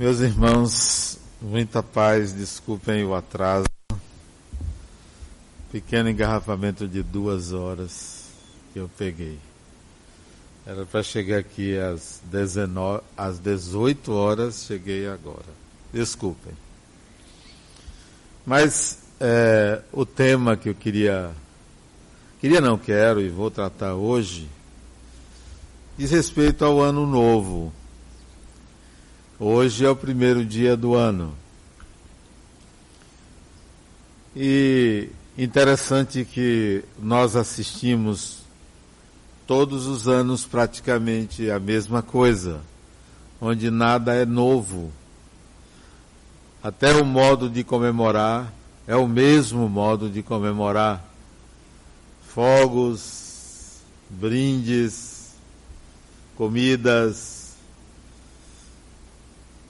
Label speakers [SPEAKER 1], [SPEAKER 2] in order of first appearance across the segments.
[SPEAKER 1] Meus irmãos, muita paz, desculpem o atraso. Pequeno engarrafamento de duas horas que eu peguei. Era para chegar aqui às, 19, às 18 horas, cheguei agora. Desculpem. Mas é, o tema que eu queria, queria não quero e vou tratar hoje, diz respeito ao ano novo. Hoje é o primeiro dia do ano. E interessante que nós assistimos todos os anos praticamente a mesma coisa, onde nada é novo. Até o modo de comemorar é o mesmo modo de comemorar. Fogos, brindes, comidas.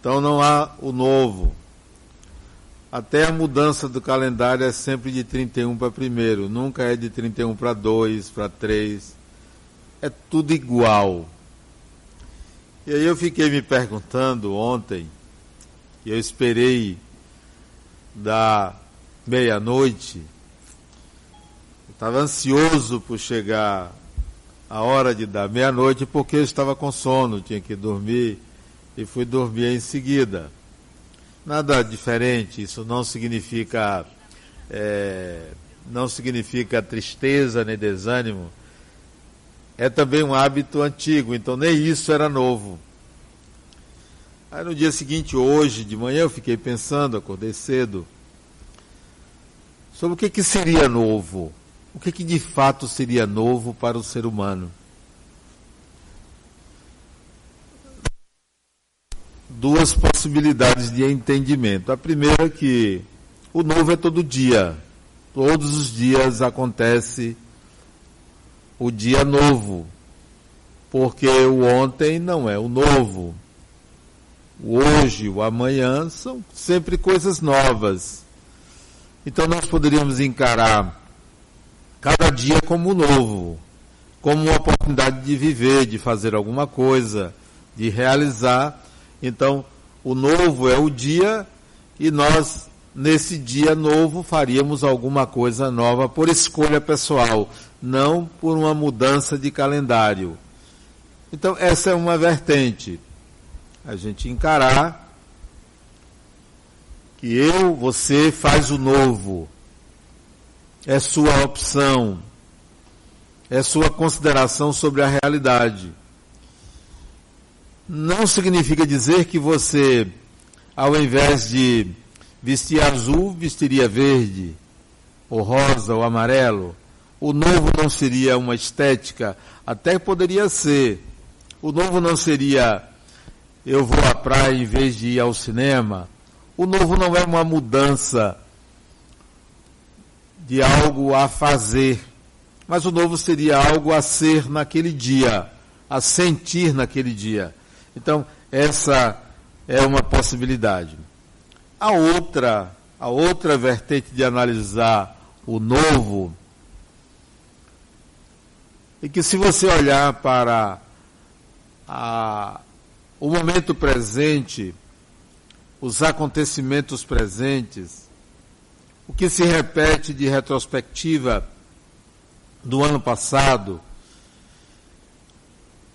[SPEAKER 1] Então não há o novo. Até a mudança do calendário é sempre de 31 para 1, nunca é de 31 para 2, para 3 é tudo igual. E aí eu fiquei me perguntando ontem, e eu esperei da meia-noite, estava ansioso por chegar a hora de dar meia-noite porque eu estava com sono, tinha que dormir e fui dormir em seguida. Nada diferente, isso não significa é, não significa tristeza nem desânimo, é também um hábito antigo, então nem isso era novo. Aí no dia seguinte, hoje, de manhã, eu fiquei pensando, acordei cedo, sobre o que, que seria novo. O que, que de fato seria novo para o ser humano. Duas possibilidades de entendimento. A primeira é que o novo é todo dia. Todos os dias acontece o dia novo, porque o ontem não é o novo. O hoje, o amanhã são sempre coisas novas. Então nós poderíamos encarar cada dia como novo, como uma oportunidade de viver, de fazer alguma coisa, de realizar. Então, o novo é o dia e nós nesse dia novo faríamos alguma coisa nova por escolha pessoal, não por uma mudança de calendário. Então, essa é uma vertente. A gente encarar que eu, você faz o novo. É sua opção. É sua consideração sobre a realidade. Não significa dizer que você, ao invés de vestir azul, vestiria verde, ou rosa, ou amarelo. O novo não seria uma estética, até poderia ser. O novo não seria eu vou à praia em vez de ir ao cinema. O novo não é uma mudança de algo a fazer, mas o novo seria algo a ser naquele dia, a sentir naquele dia. Então, essa é uma possibilidade. A outra, a outra vertente de analisar o novo é que se você olhar para a, o momento presente, os acontecimentos presentes, o que se repete de retrospectiva do ano passado,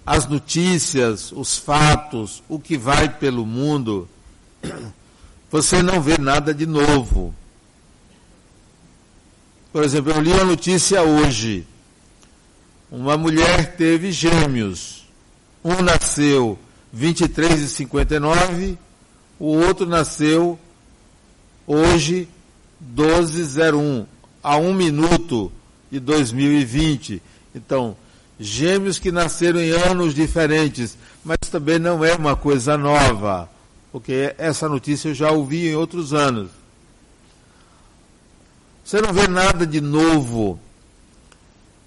[SPEAKER 1] as notícias, os fatos, o que vai pelo mundo, você não vê nada de novo. Por exemplo, eu li a notícia hoje. Uma mulher teve gêmeos. Um nasceu 23 e 59, o outro nasceu hoje 1201, a um minuto de 2020. Então, gêmeos que nasceram em anos diferentes, mas também não é uma coisa nova porque essa notícia eu já ouvi em outros anos. Você não vê nada de novo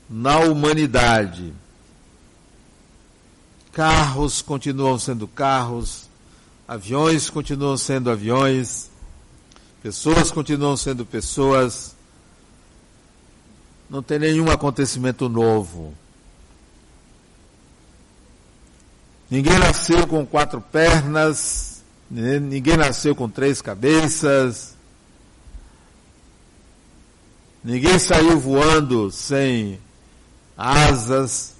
[SPEAKER 1] na humanidade. Carros continuam sendo carros, aviões continuam sendo aviões, pessoas continuam sendo pessoas. Não tem nenhum acontecimento novo. Ninguém nasceu com quatro pernas, Né? Ninguém nasceu com três cabeças. Ninguém saiu voando sem asas.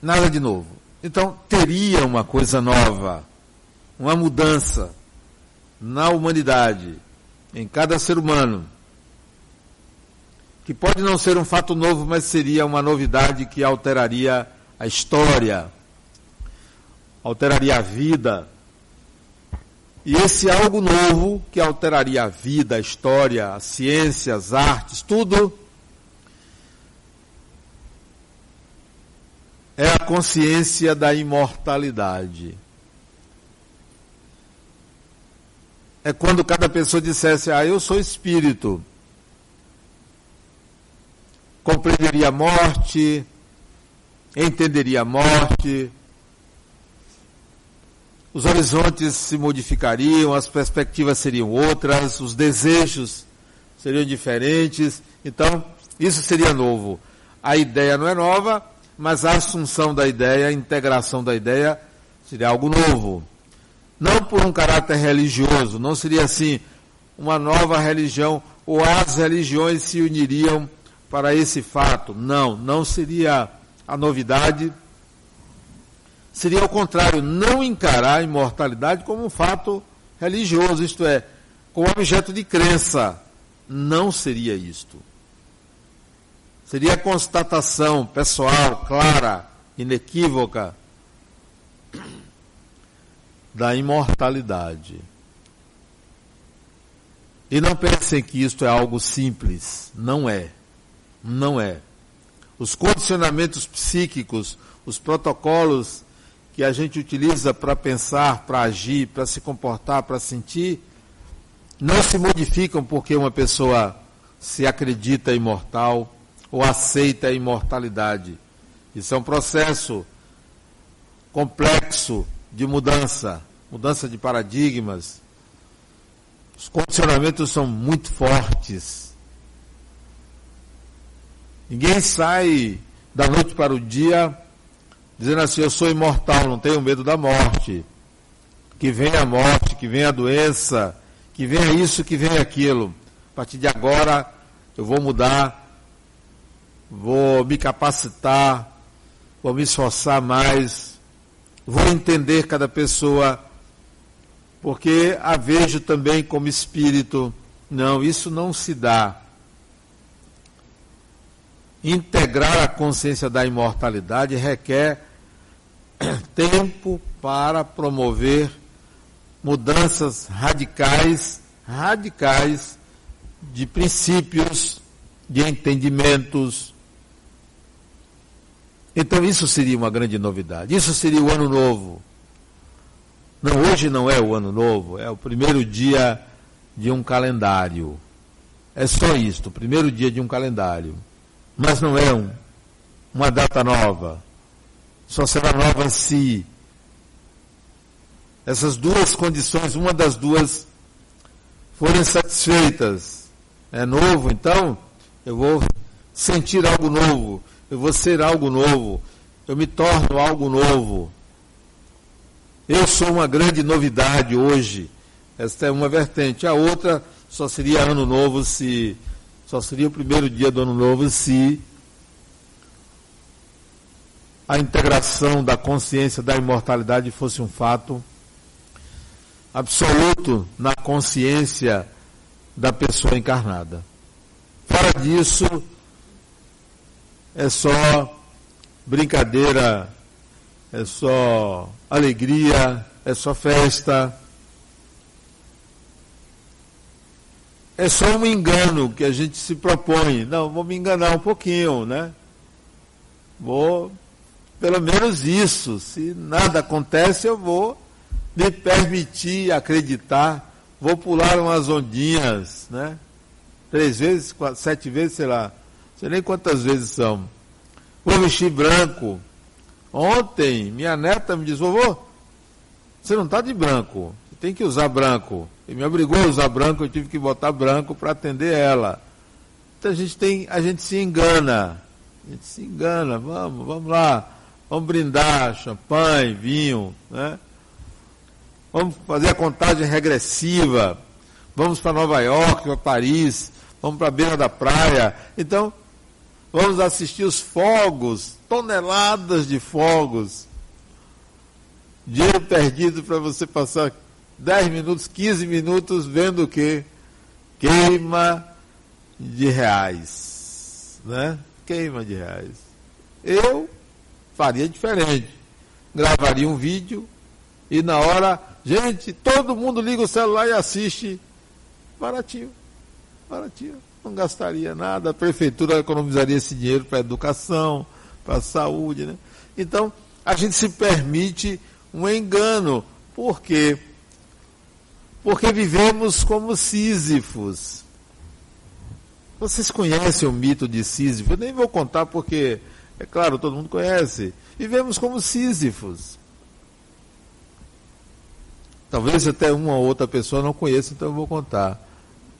[SPEAKER 1] Nada de novo. Então teria uma coisa nova, uma mudança na humanidade, em cada ser humano, que pode não ser um fato novo, mas seria uma novidade que alteraria a história, alteraria a vida. E esse algo novo que alteraria a vida, a história, a ciência, as artes, tudo, é a consciência da imortalidade. É quando cada pessoa dissesse, ah, eu sou espírito. Compreenderia a morte, entenderia a morte, os horizontes se modificariam, as perspectivas seriam outras, os desejos seriam diferentes. Então, isso seria novo. A ideia não é nova, mas a assunção da ideia, a integração da ideia seria algo novo. Não por um caráter religioso, não seria assim uma nova religião ou as religiões se uniriam para esse fato. Não, não seria a novidade seria ao contrário, não encarar a imortalidade como um fato religioso, isto é, como objeto de crença. Não seria isto. Seria a constatação pessoal, clara, inequívoca, da imortalidade. E não pensem que isto é algo simples. Não é. Não é. Os condicionamentos psíquicos, os protocolos que a gente utiliza para pensar, para agir, para se comportar, para sentir, não se modificam porque uma pessoa se acredita imortal ou aceita a imortalidade. Isso é um processo complexo de mudança, mudança de paradigmas. Os condicionamentos são muito fortes. Ninguém sai da noite para o dia dizendo assim: Eu sou imortal, não tenho medo da morte. Que venha a morte, que venha a doença, que venha isso, que venha aquilo. A partir de agora eu vou mudar, vou me capacitar, vou me esforçar mais, vou entender cada pessoa, porque a vejo também como espírito. Não, isso não se dá. Integrar a consciência da imortalidade requer tempo para promover mudanças radicais, radicais de princípios, de entendimentos. Então isso seria uma grande novidade. Isso seria o ano novo. Não, hoje não é o ano novo, é o primeiro dia de um calendário. É só isto, o primeiro dia de um calendário. Mas não é um, uma data nova só será nova se essas duas condições, uma das duas, forem satisfeitas. É novo, então eu vou sentir algo novo, eu vou ser algo novo, eu me torno algo novo. Eu sou uma grande novidade hoje. Esta é uma vertente. A outra só seria ano novo se. Só seria o primeiro dia do ano novo se a integração da consciência da imortalidade fosse um fato absoluto na consciência da pessoa encarnada. Fora disso, é só brincadeira, é só alegria, é só festa. É só um engano que a gente se propõe. Não, vou me enganar um pouquinho, né? Vou pelo menos isso. Se nada acontece, eu vou me permitir acreditar. Vou pular umas ondinhas, né? Três vezes, quatro, sete vezes, sei lá. Não sei nem quantas vezes são. Vou vestir branco. Ontem, minha neta me disse, vovô, você não está de branco. Você tem que usar branco. E me obrigou a usar branco, eu tive que botar branco para atender ela. Então a gente tem, a gente se engana. A gente se engana, vamos, vamos lá. Vamos brindar, champanhe, vinho, né? vamos fazer a contagem regressiva, vamos para Nova York, para Paris, vamos para a beira da praia. Então, vamos assistir os fogos, toneladas de fogos. Dinheiro perdido para você passar 10 minutos, 15 minutos vendo o quê? Queima de reais. Né? Queima de reais. Eu faria diferente. Gravaria um vídeo e na hora, gente, todo mundo liga o celular e assiste. Baratinho. Baratinho. Não gastaria nada, a prefeitura economizaria esse dinheiro para educação, para saúde. Né? Então, a gente se permite um engano. Por quê? Porque vivemos como Sísifos. Vocês conhecem o mito de Sísifo? Eu nem vou contar porque, é claro, todo mundo conhece. Vivemos como Sísifos. Talvez até uma ou outra pessoa não conheça, então eu vou contar.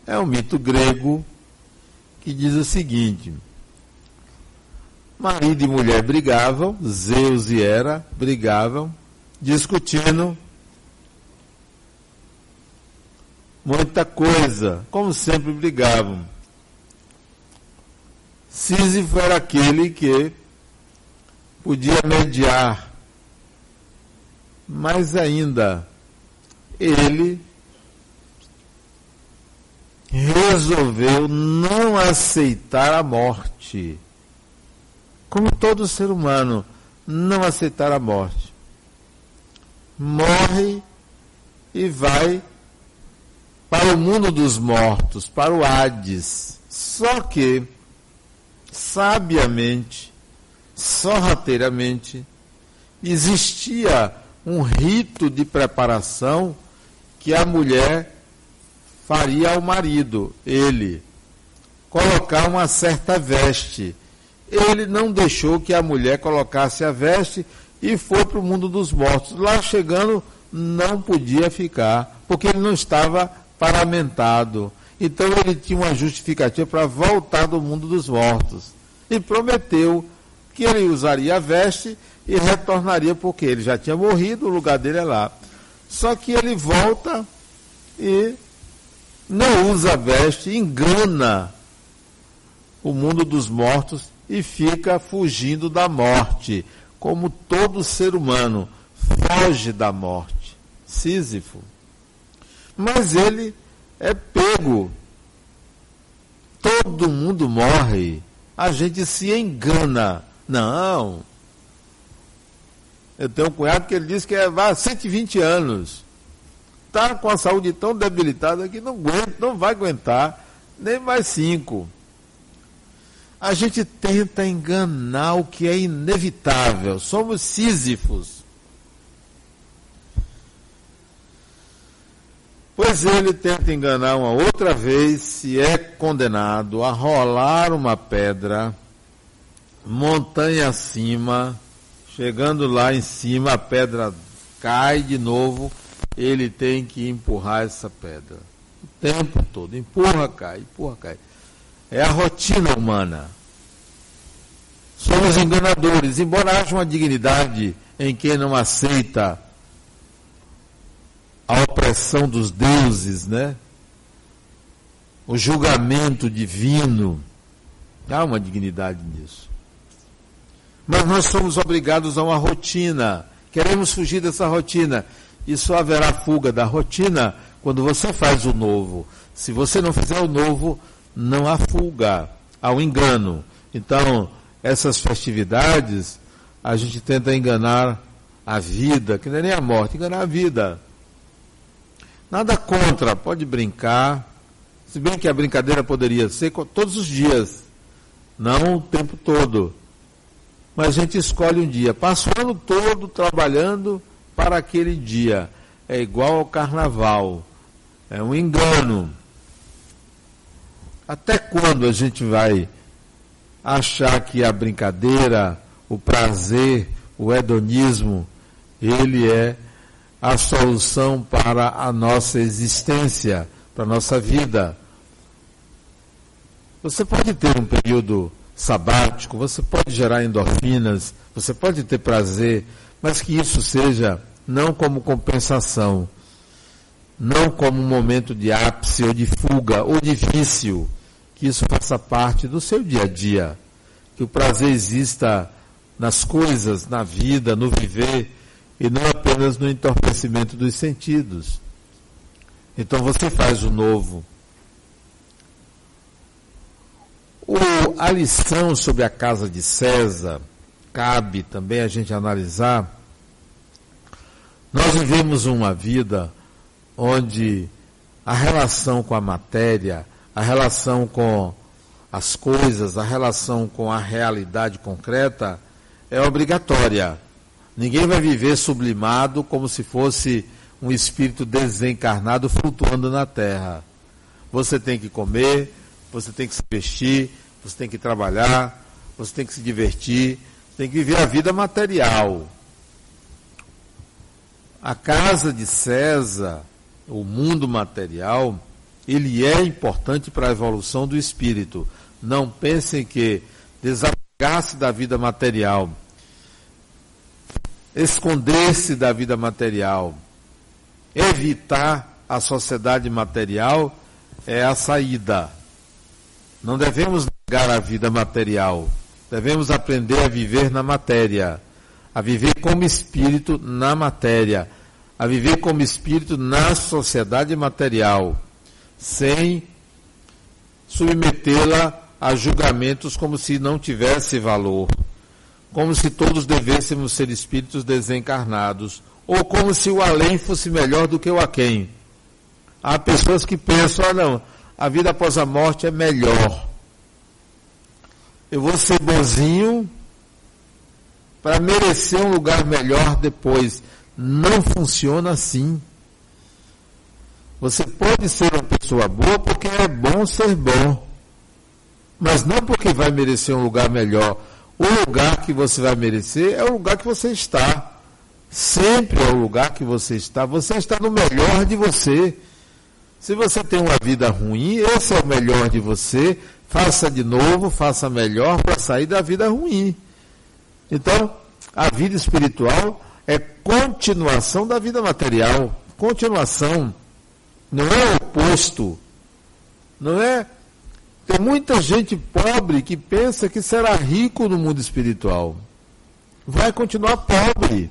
[SPEAKER 1] É um mito grego que diz o seguinte: marido e mulher brigavam, Zeus e Hera brigavam, discutindo muita coisa, como sempre brigavam. Sísifo era aquele que podia mediar, mas ainda ele resolveu não aceitar a morte. Como todo ser humano, não aceitar a morte. Morre e vai para o mundo dos mortos, para o Hades. Só que, sabiamente, sorrateiramente, existia um rito de preparação que a mulher faria ao marido, ele, colocar uma certa veste. Ele não deixou que a mulher colocasse a veste e foi para o mundo dos mortos. Lá chegando, não podia ficar, porque ele não estava paramentado. Então ele tinha uma justificativa para voltar do mundo dos mortos. E prometeu que ele usaria a veste e retornaria, porque ele já tinha morrido, o lugar dele é lá. Só que ele volta e não usa a veste, engana o mundo dos mortos e fica fugindo da morte, como todo ser humano foge da morte. Sísifo. Mas ele é pego. Todo mundo morre. A gente se engana. Não, eu tenho um cunhado que ele disse que é há 120 anos. Está com a saúde tão debilitada que não aguenta, não vai aguentar nem mais cinco. A gente tenta enganar o que é inevitável. Somos sísifos. Pois ele tenta enganar uma outra vez se é condenado a rolar uma pedra montanha acima Chegando lá em cima, a pedra cai de novo, ele tem que empurrar essa pedra. O tempo todo. Empurra, cai, empurra, cai. É a rotina humana. Somos enganadores, embora haja uma dignidade em quem não aceita a opressão dos deuses, né? O julgamento divino. Há uma dignidade nisso. Mas nós somos obrigados a uma rotina. Queremos fugir dessa rotina. E só haverá fuga da rotina quando você faz o novo. Se você não fizer o novo, não há fuga, há um engano. Então, essas festividades, a gente tenta enganar a vida, que não é nem a morte, enganar a vida. Nada contra, pode brincar. Se bem que a brincadeira poderia ser todos os dias, não o tempo todo mas a gente escolhe um dia. Passa o ano todo trabalhando para aquele dia. É igual ao carnaval. É um engano. Até quando a gente vai achar que a brincadeira, o prazer, o hedonismo, ele é a solução para a nossa existência, para a nossa vida? Você pode ter um período sabático, você pode gerar endorfinas, você pode ter prazer, mas que isso seja não como compensação, não como um momento de ápice ou de fuga ou de vício, que isso faça parte do seu dia a dia, que o prazer exista nas coisas, na vida, no viver e não apenas no entorpecimento dos sentidos. Então você faz o novo. O, a lição sobre a casa de César, cabe também a gente analisar. Nós vivemos uma vida onde a relação com a matéria, a relação com as coisas, a relação com a realidade concreta é obrigatória. Ninguém vai viver sublimado como se fosse um espírito desencarnado flutuando na terra. Você tem que comer, você tem que se vestir, você tem que trabalhar, você tem que se divertir, tem que viver a vida material. A casa de César, o mundo material, ele é importante para a evolução do espírito. Não pensem que desapegar-se da vida material, esconder-se da vida material, evitar a sociedade material é a saída. Não devemos negar a vida material. Devemos aprender a viver na matéria, a viver como espírito na matéria, a viver como espírito na sociedade material, sem submetê-la a julgamentos como se não tivesse valor como se todos devêssemos ser espíritos desencarnados, ou como se o além fosse melhor do que o aquém. Há pessoas que pensam, ah não, a vida após a morte é melhor. Eu vou ser bonzinho para merecer um lugar melhor depois. Não funciona assim. Você pode ser uma pessoa boa porque é bom ser bom, mas não porque vai merecer um lugar melhor o lugar que você vai merecer é o lugar que você está. Sempre é o lugar que você está. Você está no melhor de você. Se você tem uma vida ruim, esse é o melhor de você. Faça de novo, faça melhor para sair da vida ruim. Então, a vida espiritual é continuação da vida material. Continuação. Não é oposto. Não é tem muita gente pobre que pensa que será rico no mundo espiritual. Vai continuar pobre.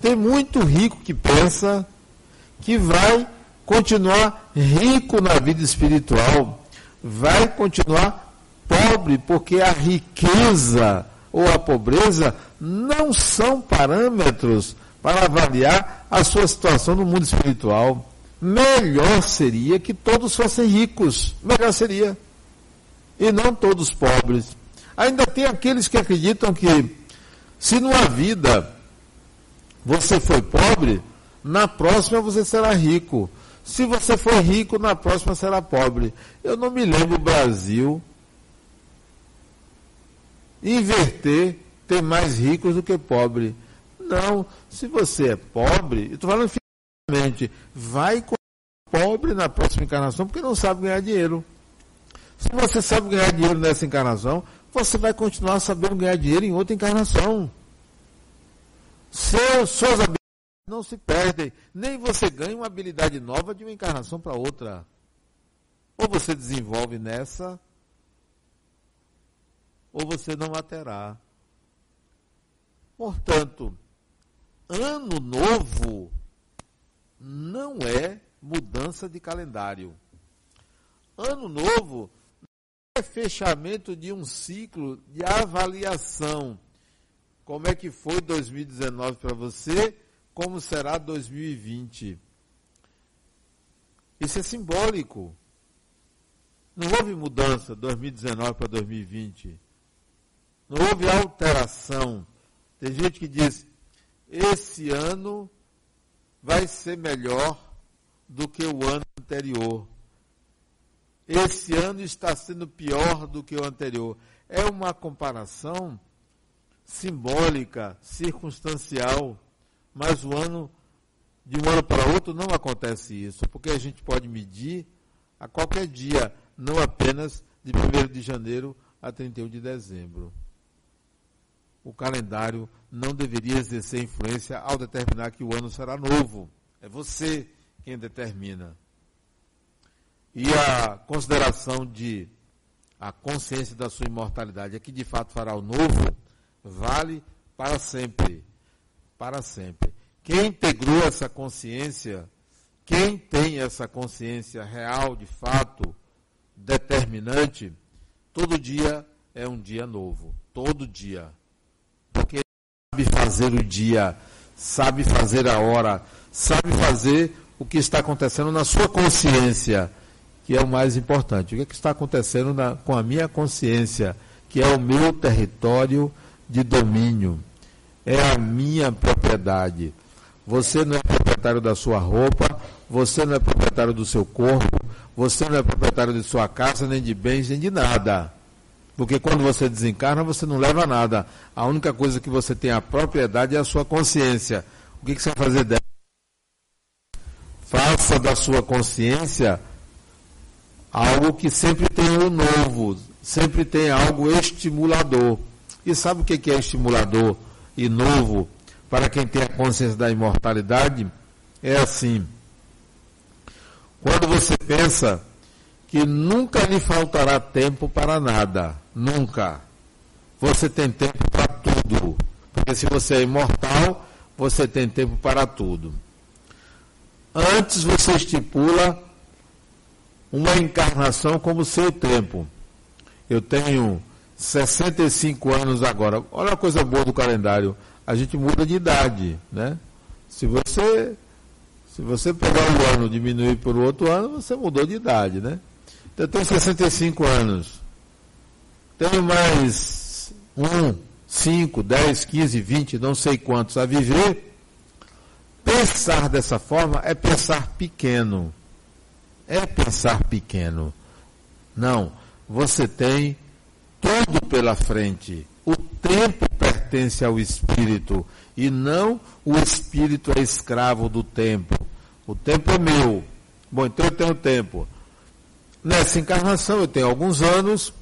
[SPEAKER 1] Tem muito rico que pensa que vai continuar rico na vida espiritual. Vai continuar pobre, porque a riqueza ou a pobreza não são parâmetros para avaliar a sua situação no mundo espiritual. Melhor seria que todos fossem ricos. Melhor seria. E não todos pobres. Ainda tem aqueles que acreditam que se numa vida você foi pobre, na próxima você será rico. Se você for rico, na próxima será pobre. Eu não me lembro o Brasil inverter, ter mais ricos do que pobre. Não, se você é pobre, estou falando vai pobre na próxima encarnação porque não sabe ganhar dinheiro. Se você sabe ganhar dinheiro nessa encarnação, você vai continuar sabendo ganhar dinheiro em outra encarnação. Seus, suas habilidades não se perdem, nem você ganha uma habilidade nova de uma encarnação para outra. Ou você desenvolve nessa, ou você não a terá. Portanto, ano novo não é mudança de calendário. Ano novo é fechamento de um ciclo de avaliação. Como é que foi 2019 para você? Como será 2020? Isso é simbólico. Não houve mudança 2019 para 2020. Não houve alteração. Tem gente que diz: esse ano vai ser melhor do que o ano anterior. Esse ano está sendo pior do que o anterior. É uma comparação simbólica, circunstancial, mas o ano de um ano para outro não acontece isso, porque a gente pode medir a qualquer dia, não apenas de 1 de janeiro a 31 de dezembro. O calendário não deveria exercer influência ao determinar que o ano será novo. É você quem determina. E a consideração de a consciência da sua imortalidade é que de fato fará o novo, vale para sempre. Para sempre. Quem integrou essa consciência, quem tem essa consciência real, de fato, determinante, todo dia é um dia novo. Todo dia. Sabe fazer o dia, sabe fazer a hora, sabe fazer o que está acontecendo na sua consciência, que é o mais importante. O que, é que está acontecendo na, com a minha consciência, que é o meu território de domínio, é a minha propriedade. Você não é proprietário da sua roupa, você não é proprietário do seu corpo, você não é proprietário de sua casa, nem de bens, nem de nada. Porque quando você desencarna, você não leva nada. A única coisa que você tem a propriedade é a sua consciência. O que, que você vai fazer dela? Faça da sua consciência algo que sempre tem o novo, sempre tem algo estimulador. E sabe o que é estimulador e novo para quem tem a consciência da imortalidade? É assim. Quando você pensa que nunca lhe faltará tempo para nada, nunca. Você tem tempo para tudo. Porque se você é imortal, você tem tempo para tudo. Antes você estipula uma encarnação como seu tempo. Eu tenho 65 anos agora. Olha a coisa boa do calendário. A gente muda de idade, né? Se você se você pegar um ano e diminuir por outro ano, você mudou de idade, né? Então, eu tenho 65 anos. Tenho mais um, 5, 10, 15, 20, não sei quantos a viver. Pensar dessa forma é pensar pequeno. É pensar pequeno. Não. Você tem tudo pela frente. O tempo pertence ao espírito e não o espírito é escravo do tempo. O tempo é meu. Bom, então eu tenho tempo. Nessa encarnação eu tenho alguns anos,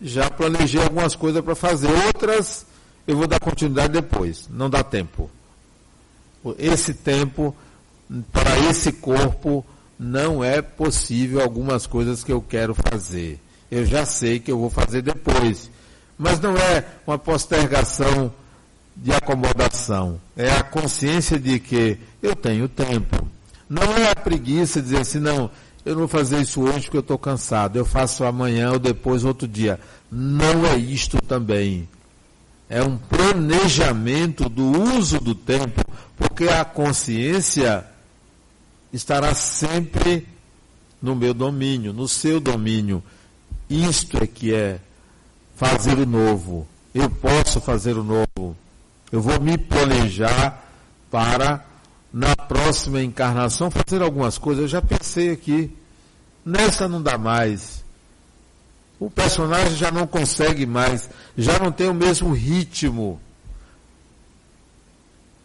[SPEAKER 1] já planejei algumas coisas para fazer, outras eu vou dar continuidade depois. Não dá tempo esse tempo, para esse corpo, não é possível algumas coisas que eu quero fazer. Eu já sei que eu vou fazer depois. Mas não é uma postergação de acomodação. É a consciência de que eu tenho tempo. Não é a preguiça dizer assim, não, eu não vou fazer isso hoje porque eu estou cansado. Eu faço amanhã ou depois, outro dia. Não é isto também. É um planejamento do uso do tempo porque a consciência estará sempre no meu domínio, no seu domínio. Isto é que é fazer o novo. Eu posso fazer o novo. Eu vou me planejar para, na próxima encarnação, fazer algumas coisas. Eu já pensei aqui. Nessa não dá mais. O personagem já não consegue mais, já não tem o mesmo ritmo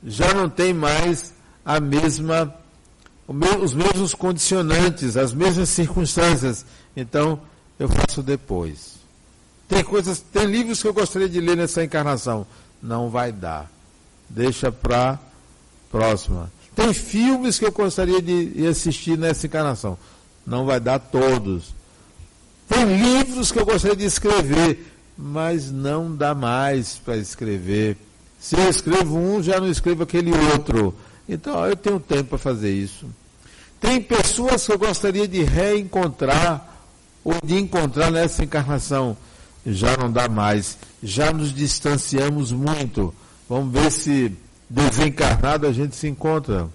[SPEAKER 1] já não tem mais a mesma, os mesmos condicionantes, as mesmas circunstâncias. Então, eu faço depois. Tem coisas, tem livros que eu gostaria de ler nessa encarnação. Não vai dar. Deixa para próxima. Tem filmes que eu gostaria de assistir nessa encarnação. Não vai dar todos. Tem livros que eu gostaria de escrever, mas não dá mais para escrever se eu escrevo um, já não escrevo aquele outro. Então, eu tenho tempo para fazer isso. Tem pessoas que eu gostaria de reencontrar ou de encontrar nessa encarnação. Já não dá mais. Já nos distanciamos muito. Vamos ver se desencarnado a gente se encontra.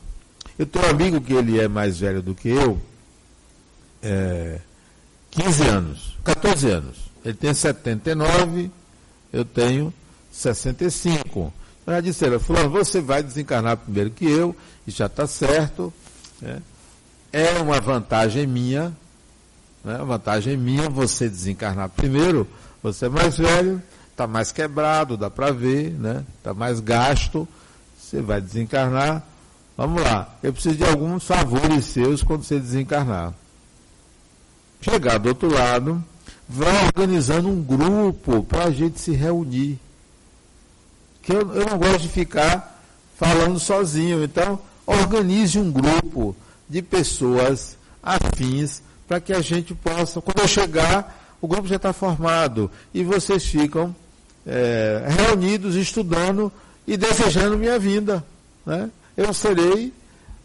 [SPEAKER 1] Eu tenho um amigo que ele é mais velho do que eu, é, 15 anos, 14 anos. Ele tem 79, eu tenho 65. Eu já disse ela, fulano, você vai desencarnar primeiro que eu, e já está certo. Né? É uma vantagem minha, né? uma vantagem minha você desencarnar primeiro, você é mais velho, está mais quebrado, dá para ver, né? Está mais gasto, você vai desencarnar. Vamos lá, eu preciso de alguns favores seus quando você desencarnar. Chegar do outro lado, vai organizando um grupo para a gente se reunir que eu, eu não gosto de ficar falando sozinho. Então, organize um grupo, de pessoas afins para que a gente possa, quando eu chegar, o grupo já está formado e vocês ficam é, reunidos, estudando e desejando minha vinda. Né? Eu serei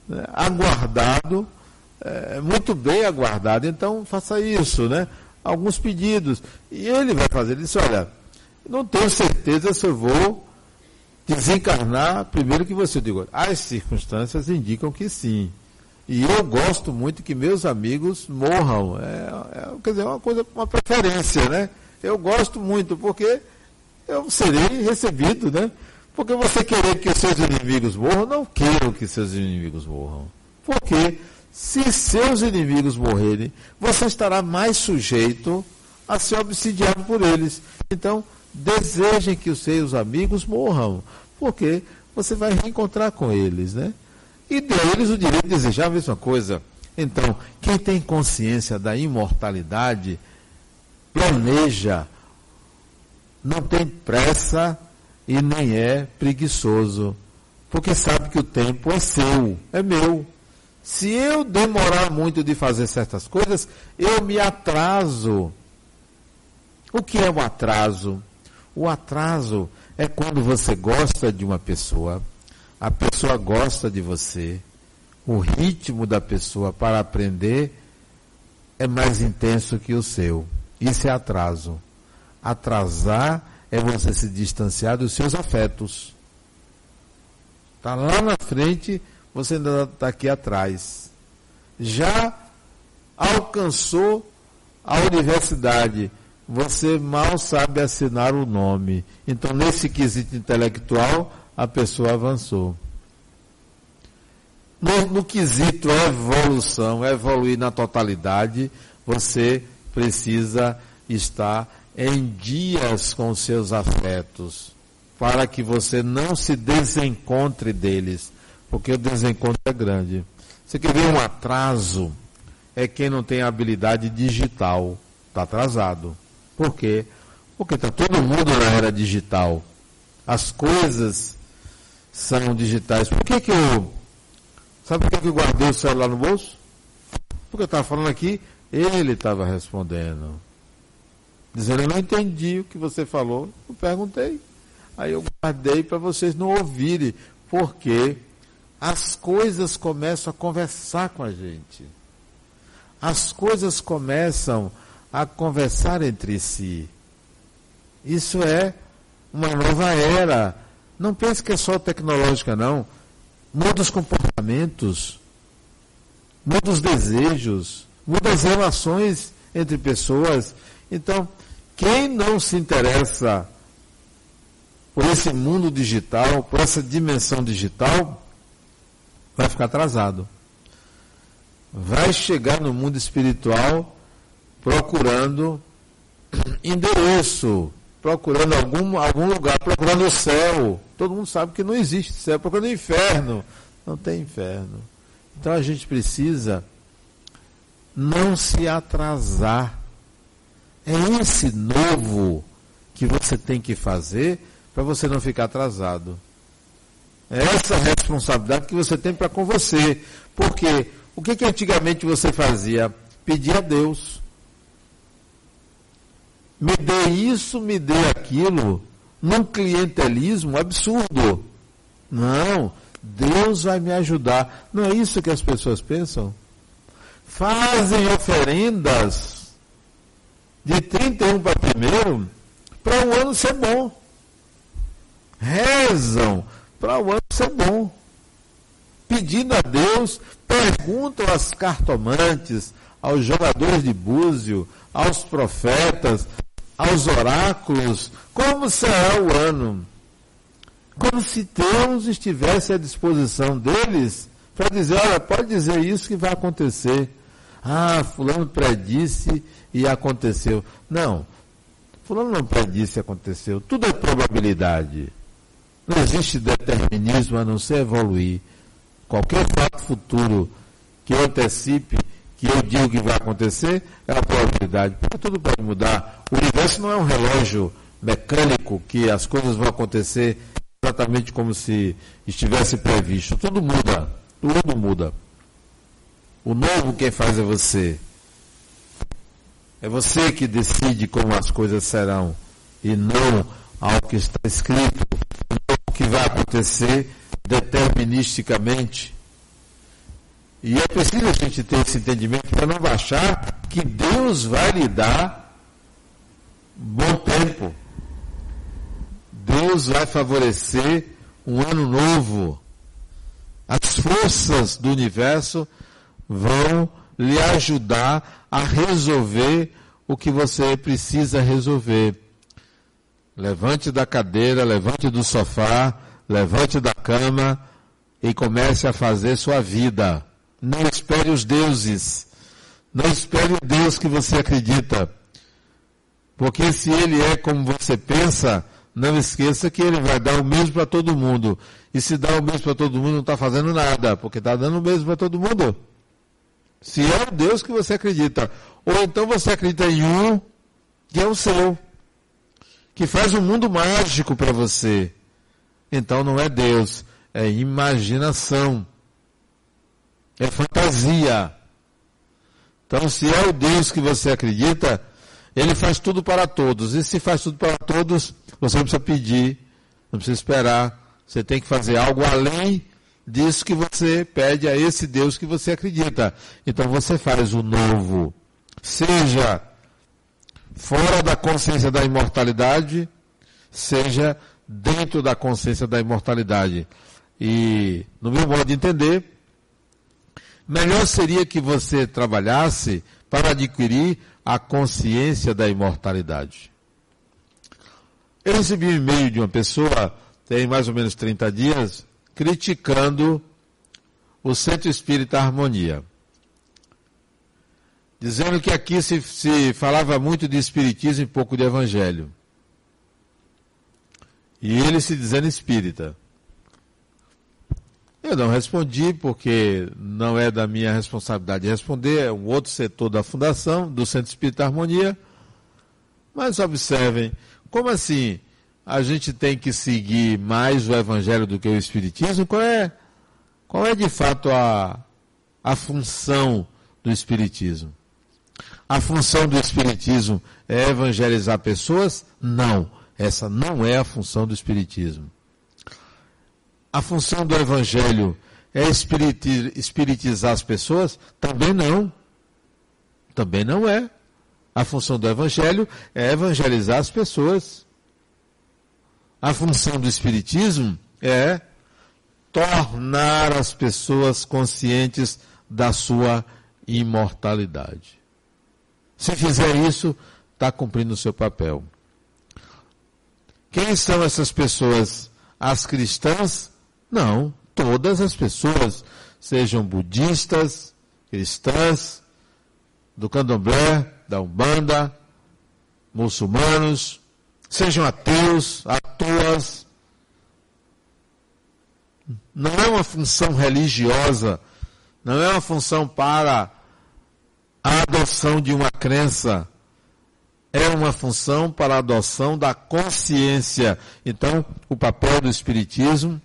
[SPEAKER 1] né, aguardado, é, muito bem aguardado, então faça isso, né? Alguns pedidos. E ele vai fazer, ele disse, olha, não tenho certeza se eu vou desencarnar primeiro que você. Eu digo, as circunstâncias indicam que sim. E eu gosto muito que meus amigos morram. É, é, quer dizer, é uma coisa, uma preferência, né? Eu gosto muito, porque eu serei recebido, né? Porque você querer que os seus inimigos morram, não quero que seus inimigos morram. Porque se seus inimigos morrerem, você estará mais sujeito a ser obsidiado por eles. Então, desejem que os seus amigos morram, porque você vai reencontrar com eles, né? e deu a eles o direito de desejar a mesma coisa. Então, quem tem consciência da imortalidade, planeja, não tem pressa e nem é preguiçoso, porque sabe que o tempo é seu, é meu. Se eu demorar muito de fazer certas coisas, eu me atraso. O que é o atraso? O atraso é quando você gosta de uma pessoa, a pessoa gosta de você, o ritmo da pessoa para aprender é mais intenso que o seu. Isso é atraso. Atrasar é você se distanciar dos seus afetos. Está lá na frente, você ainda está aqui atrás. Já alcançou a universidade, você mal sabe assinar o nome. Então, nesse quesito intelectual, a pessoa avançou. No, no quesito evolução, evoluir na totalidade, você precisa estar em dias com seus afetos, para que você não se desencontre deles, porque o desencontro é grande. Você quer ver um atraso? É quem não tem habilidade digital, está atrasado. Por quê? Porque está todo mundo na era digital. As coisas são digitais. Por que, que eu. Sabe por que, que eu guardei o celular no bolso? Porque eu estava falando aqui, ele estava respondendo. Dizendo, eu não entendi o que você falou. Eu perguntei. Aí eu guardei para vocês não ouvirem. Porque as coisas começam a conversar com a gente. As coisas começam a conversar entre si. Isso é uma nova era não pense que é só tecnológica, não. Muda os comportamentos, muda os desejos, muda as relações entre pessoas. Então, quem não se interessa por esse mundo digital, por essa dimensão digital, vai ficar atrasado. Vai chegar no mundo espiritual procurando endereço, procurando algum, algum lugar, procurando o céu. Todo mundo sabe que não existe céu, procurando inferno. Não tem inferno. Então a gente precisa não se atrasar. É esse novo que você tem que fazer para você não ficar atrasado. É essa responsabilidade que você tem para com você. Porque o que, que antigamente você fazia? Pedir a Deus me dê isso, me dê aquilo, num clientelismo absurdo. Não, Deus vai me ajudar. Não é isso que as pessoas pensam? Fazem oferendas de 31 para primeiro para o ano ser bom. Rezam para o ano ser bom. Pedindo a Deus, perguntam às cartomantes, aos jogadores de búzio, aos profetas, aos oráculos como será o ano. Como se Deus estivesse à disposição deles para dizer, olha, pode dizer isso que vai acontecer. Ah, fulano predisse e aconteceu. Não, fulano não predisse e aconteceu. Tudo é probabilidade. Não existe determinismo a não ser evoluir. Qualquer fato futuro que antecipe que eu digo que vai acontecer é a probabilidade, porque tudo pode mudar. O universo não é um relógio mecânico que as coisas vão acontecer exatamente como se estivesse previsto. Tudo muda, tudo muda. O novo quem faz é você. É você que decide como as coisas serão e não ao que está escrito, que vai acontecer deterministicamente. E é preciso a gente ter esse entendimento para não achar que Deus vai lhe dar bom tempo. Deus vai favorecer um ano novo. As forças do universo vão lhe ajudar a resolver o que você precisa resolver. Levante da cadeira, levante do sofá, levante da cama e comece a fazer sua vida. Não espere os deuses. Não espere o Deus que você acredita. Porque se ele é como você pensa, não esqueça que ele vai dar o mesmo para todo mundo. E se dá o mesmo para todo mundo, não está fazendo nada, porque está dando o mesmo para todo mundo. Se é o Deus que você acredita. Ou então você acredita em um que é o seu, que faz um mundo mágico para você. Então não é Deus, é imaginação, é fantasia. Então, se é o Deus que você acredita, ele faz tudo para todos. E se faz tudo para todos, você não precisa pedir, não precisa esperar. Você tem que fazer algo além disso que você pede a esse Deus que você acredita. Então você faz o novo. Seja fora da consciência da imortalidade, seja dentro da consciência da imortalidade. E, no meu modo de entender, melhor seria que você trabalhasse para adquirir a consciência da imortalidade. Eu recebi um e-mail de uma pessoa, tem mais ou menos 30 dias, criticando o Centro Espírita Harmonia. Dizendo que aqui se, se falava muito de Espiritismo e pouco de Evangelho. E ele se dizendo espírita. Eu não respondi porque não é da minha responsabilidade responder, é um outro setor da fundação, do Centro Espírita Harmonia. Mas observem, como assim a gente tem que seguir mais o Evangelho do que o Espiritismo? Qual é, qual é de fato a, a função do Espiritismo? A função do Espiritismo é evangelizar pessoas? Não, essa não é a função do Espiritismo. A função do Evangelho é espiritizar as pessoas? Também não. Também não é. A função do Evangelho é evangelizar as pessoas. A função do Espiritismo é tornar as pessoas conscientes da sua imortalidade. Se fizer isso, está cumprindo o seu papel. Quem são essas pessoas? As cristãs? Não, todas as pessoas, sejam budistas, cristãs, do candomblé, da umbanda, muçulmanos, sejam ateus, atuas. Não é uma função religiosa, não é uma função para a adoção de uma crença, é uma função para a adoção da consciência. Então, o papel do Espiritismo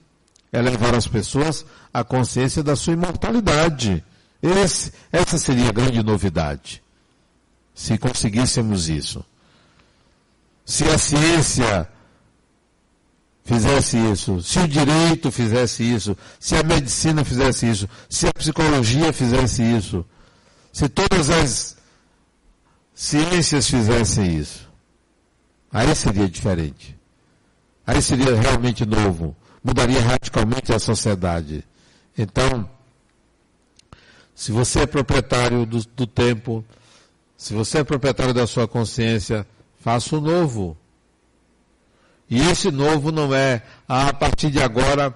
[SPEAKER 1] é levar as pessoas à consciência da sua imortalidade. Esse, essa seria a grande novidade, se conseguíssemos isso. Se a ciência fizesse isso, se o direito fizesse isso, se a medicina fizesse isso, se a psicologia fizesse isso, se todas as ciências fizessem isso, aí seria diferente. Aí seria realmente novo mudaria radicalmente a sociedade. Então, se você é proprietário do, do tempo, se você é proprietário da sua consciência, faça o novo. E esse novo não é, ah, a partir de agora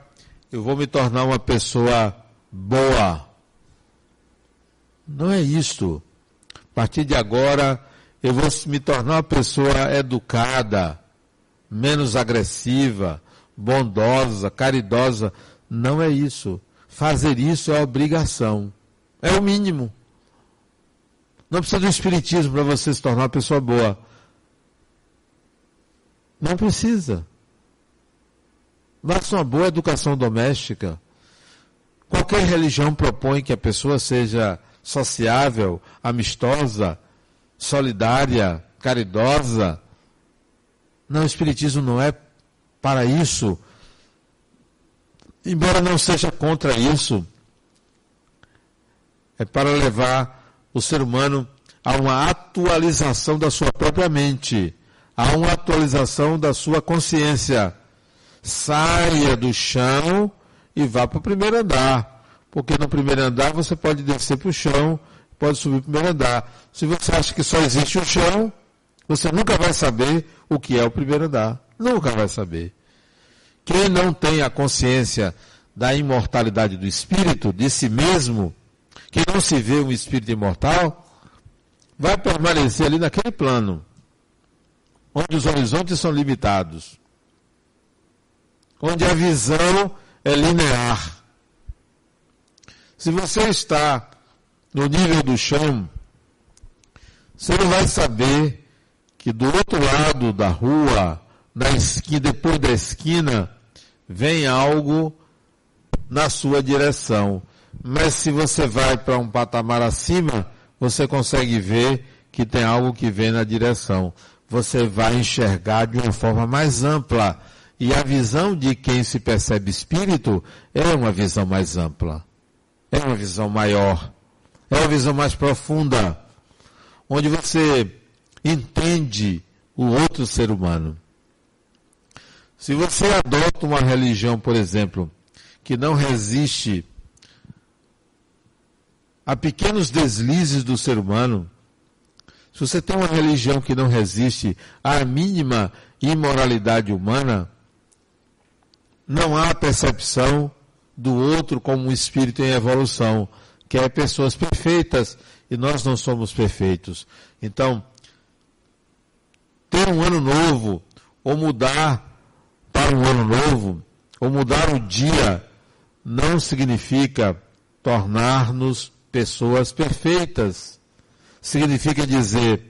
[SPEAKER 1] eu vou me tornar uma pessoa boa. Não é isto. A partir de agora eu vou me tornar uma pessoa educada, menos agressiva, bondosa, caridosa. Não é isso. Fazer isso é obrigação. É o mínimo. Não precisa do espiritismo para você se tornar uma pessoa boa. Não precisa. Basta uma boa educação doméstica. Qualquer religião propõe que a pessoa seja sociável, amistosa, solidária, caridosa. Não, o Espiritismo não é para isso. Embora não seja contra isso, é para levar o ser humano a uma atualização da sua própria mente, a uma atualização da sua consciência. Saia do chão e vá para o primeiro andar. Porque no primeiro andar você pode descer para o chão, pode subir para o primeiro andar. Se você acha que só existe o chão, você nunca vai saber o que é o primeiro andar. Nunca vai saber. Quem não tem a consciência da imortalidade do espírito, de si mesmo, que não se vê um espírito imortal, vai permanecer ali naquele plano, onde os horizontes são limitados, onde a visão é linear. Se você está no nível do chão, você não vai saber que do outro lado da rua, na esquina, depois da esquina, vem algo na sua direção. Mas se você vai para um patamar acima, você consegue ver que tem algo que vem na direção. Você vai enxergar de uma forma mais ampla. E a visão de quem se percebe espírito é uma visão mais ampla. É uma visão maior. É uma visão mais profunda. Onde você entende o outro ser humano. Se você adota uma religião, por exemplo, que não resiste a pequenos deslizes do ser humano, se você tem uma religião que não resiste à mínima imoralidade humana, não há percepção do outro como um espírito em evolução, que é pessoas perfeitas e nós não somos perfeitos. Então, ter um ano novo ou mudar para um ano novo, ou mudar o dia, não significa tornar-nos pessoas perfeitas. Significa dizer,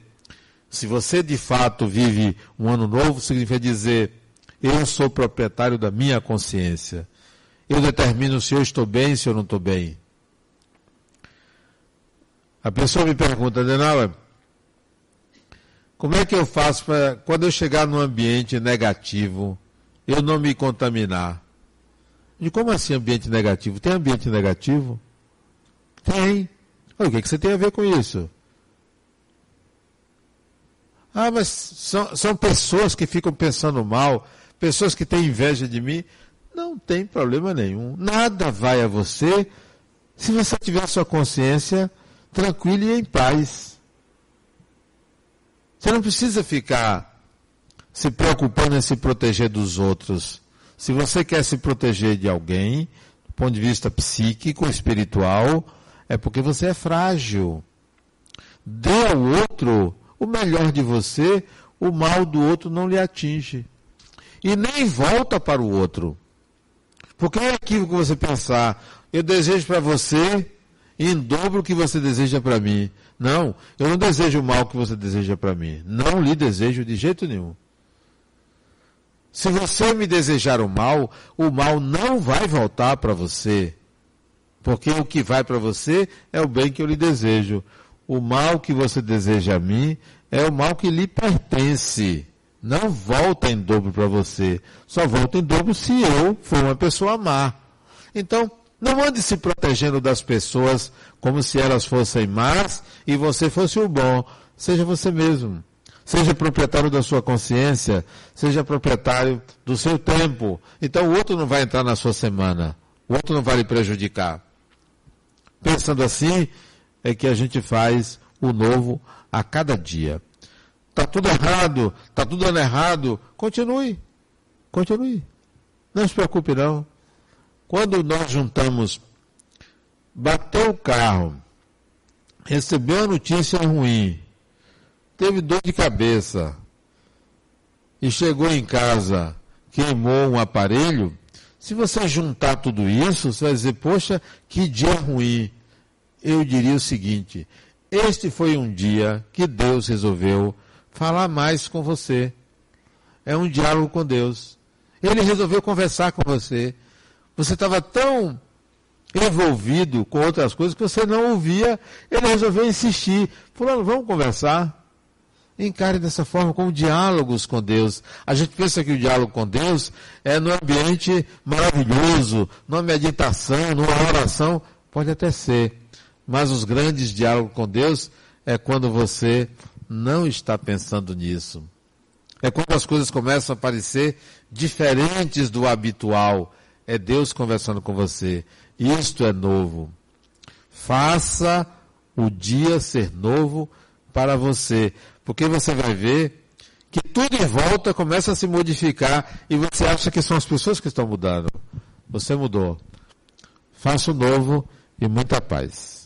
[SPEAKER 1] se você de fato vive um ano novo, significa dizer, eu sou proprietário da minha consciência. Eu determino se eu estou bem, se eu não estou bem. A pessoa me pergunta, Denala, como é que eu faço para, quando eu chegar num ambiente negativo, eu não me contaminar. E como assim ambiente negativo? Tem ambiente negativo? Tem. O que, que você tem a ver com isso? Ah, mas são, são pessoas que ficam pensando mal, pessoas que têm inveja de mim. Não tem problema nenhum. Nada vai a você se você tiver sua consciência tranquila e em paz. Você não precisa ficar se preocupando em se proteger dos outros. Se você quer se proteger de alguém, do ponto de vista psíquico, espiritual, é porque você é frágil. Dê ao outro o melhor de você, o mal do outro não lhe atinge. E nem volta para o outro. Porque é aquilo que você pensar, eu desejo para você em dobro o que você deseja para mim. Não, eu não desejo o mal que você deseja para mim. Não lhe desejo de jeito nenhum. Se você me desejar o mal, o mal não vai voltar para você. Porque o que vai para você é o bem que eu lhe desejo. O mal que você deseja a mim é o mal que lhe pertence. Não volta em dobro para você. Só volta em dobro se eu for uma pessoa má. Então, não ande se protegendo das pessoas como se elas fossem más e você fosse o bom. Seja você mesmo. Seja proprietário da sua consciência, seja proprietário do seu tempo. Então o outro não vai entrar na sua semana, o outro não vai lhe prejudicar. Pensando assim, é que a gente faz o novo a cada dia. Está tudo errado, está tudo dando errado, continue, continue. Não se preocupe não. Quando nós juntamos, bateu o carro, recebeu a notícia ruim, teve dor de cabeça e chegou em casa, queimou um aparelho, se você juntar tudo isso, você vai dizer, poxa, que dia ruim. Eu diria o seguinte: este foi um dia que Deus resolveu falar mais com você. É um diálogo com Deus. Ele resolveu conversar com você. Você estava tão envolvido com outras coisas que você não ouvia, ele resolveu insistir. Fulano, vamos conversar? Encare dessa forma, como diálogos com Deus. A gente pensa que o diálogo com Deus é no ambiente maravilhoso, numa meditação, numa oração. Pode até ser. Mas os grandes diálogos com Deus é quando você não está pensando nisso. É quando as coisas começam a parecer diferentes do habitual. É Deus conversando com você. Isto é novo. Faça o dia ser novo para você. Porque você vai ver que tudo em volta começa a se modificar e você acha que são as pessoas que estão mudando. Você mudou. Faça o novo e muita paz.